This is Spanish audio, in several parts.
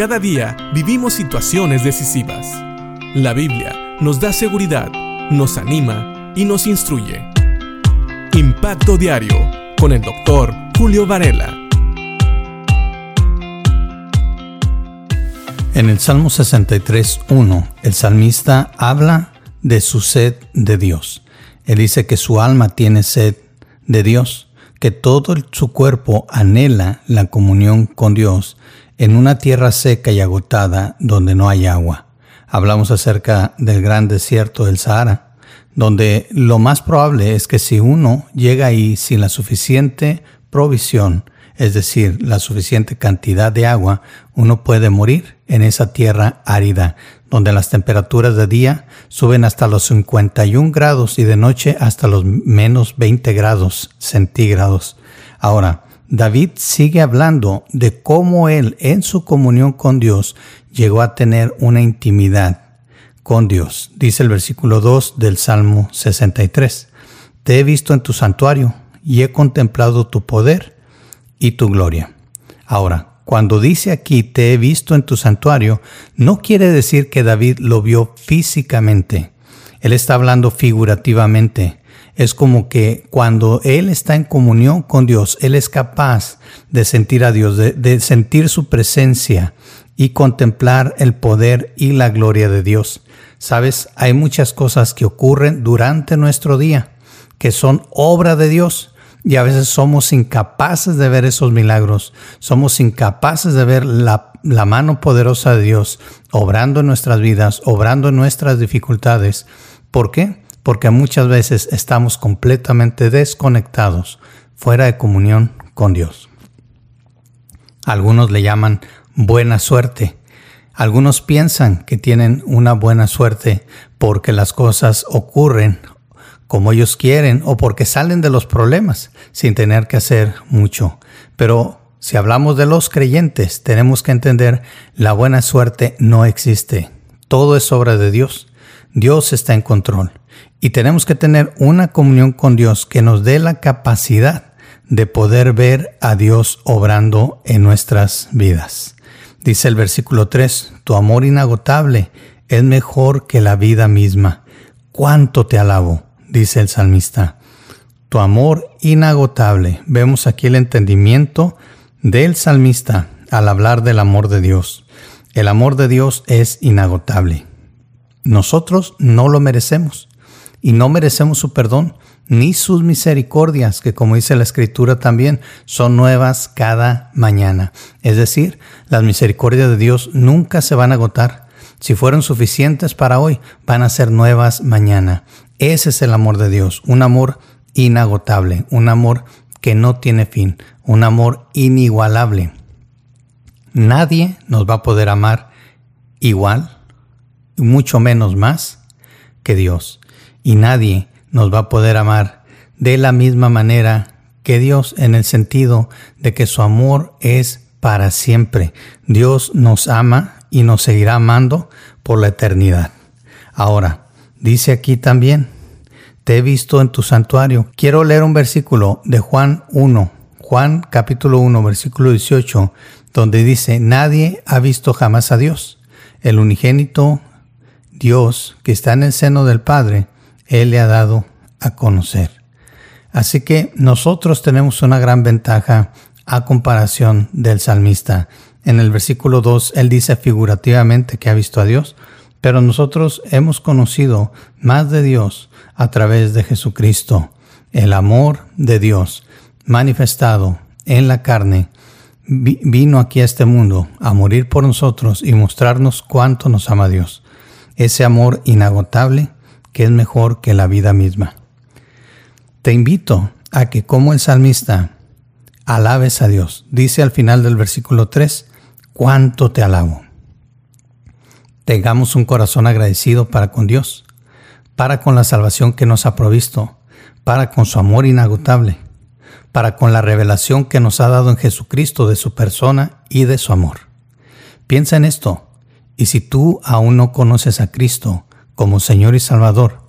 Cada día vivimos situaciones decisivas. La Biblia nos da seguridad, nos anima y nos instruye. Impacto Diario con el doctor Julio Varela. En el Salmo 63.1, el salmista habla de su sed de Dios. Él dice que su alma tiene sed de Dios, que todo su cuerpo anhela la comunión con Dios en una tierra seca y agotada donde no hay agua. Hablamos acerca del gran desierto del Sahara, donde lo más probable es que si uno llega ahí sin la suficiente provisión, es decir, la suficiente cantidad de agua, uno puede morir en esa tierra árida, donde las temperaturas de día suben hasta los 51 grados y de noche hasta los menos 20 grados centígrados. Ahora, David sigue hablando de cómo él en su comunión con Dios llegó a tener una intimidad con Dios. Dice el versículo 2 del Salmo 63. Te he visto en tu santuario y he contemplado tu poder y tu gloria. Ahora, cuando dice aquí te he visto en tu santuario, no quiere decir que David lo vio físicamente. Él está hablando figurativamente es como que cuando Él está en comunión con Dios, Él es capaz de sentir a Dios, de, sentir su presencia y contemplar el poder y la gloria de Dios. Sabes, hay muchas cosas que ocurren durante nuestro día que son obra de Dios y a veces somos incapaces de ver esos milagros, somos incapaces de ver la, la, mano poderosa de Dios obrando en nuestras vidas, obrando en nuestras dificultades. ¿Por qué? Porque muchas veces estamos completamente desconectados, fuera de comunión con Dios. Algunos le llaman buena suerte. Algunos piensan que tienen una buena suerte porque las cosas ocurren como ellos quieren o porque salen de los problemas sin tener que hacer mucho. Pero si hablamos de los creyentes, tenemos que entender la buena suerte no existe. Todo es obra de Dios. Dios está en control. Y tenemos que tener una comunión con Dios que nos dé la capacidad de poder ver a Dios obrando en nuestras vidas. Dice el versículo 3, tu amor inagotable es mejor que la vida misma. ¿Cuánto te alabo? dice el salmista. Tu amor inagotable. Vemos aquí el entendimiento del salmista al hablar del amor de Dios. El amor de Dios es inagotable. Nosotros no lo merecemos y no merecemos su perdón ni sus misericordias, que como dice la escritura también, son nuevas cada mañana. Es decir, las misericordias de Dios nunca se van a agotar. Si fueron suficientes para hoy, van a ser nuevas mañana. Ese es el amor de Dios, un amor inagotable, un amor que no tiene fin, un amor inigualable. Nadie nos va a poder amar igual, mucho menos más que Dios y nadie nos va a poder amar de la misma manera que Dios en el sentido de que su amor es para siempre. Dios nos ama y nos seguirá amando por la eternidad. Ahora, dice aquí también, te he visto en tu santuario. Quiero leer un versículo de Juan 1, Juan capítulo 1, versículo 18, donde dice, nadie ha visto jamás a Dios. El unigénito Dios que está en el seno del Padre, él le ha dado a conocer. Así que nosotros tenemos una gran ventaja a comparación del salmista. En el versículo 2, él dice figurativamente que ha visto a Dios, pero nosotros hemos conocido más de Dios a través de Jesucristo. El amor de Dios manifestado en la carne vino aquí a este mundo a morir por nosotros y mostrarnos cuánto nos ama Dios. Ese amor inagotable que es mejor que la vida misma. Te invito a que como el salmista alabes a Dios. Dice al final del versículo 3, cuánto te alabo. Tengamos un corazón agradecido para con Dios, para con la salvación que nos ha provisto, para con su amor inagotable, para con la revelación que nos ha dado en Jesucristo de su persona y de su amor. Piensa en esto, y si tú aún no conoces a Cristo, como Señor y Salvador,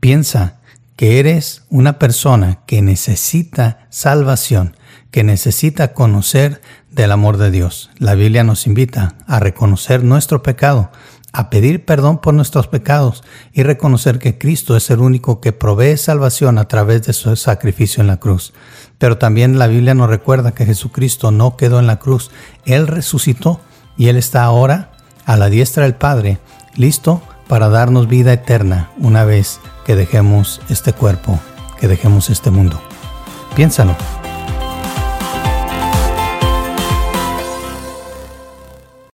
piensa que eres una persona que necesita salvación, que necesita conocer del amor de Dios. La Biblia nos invita a reconocer nuestro pecado, a pedir perdón por nuestros pecados y reconocer que Cristo es el único que provee salvación a través de su sacrificio en la cruz. Pero también la Biblia nos recuerda que Jesucristo no quedó en la cruz, Él resucitó y Él está ahora a la diestra del Padre, listo para darnos vida eterna una vez que dejemos este cuerpo, que dejemos este mundo. Piénsalo.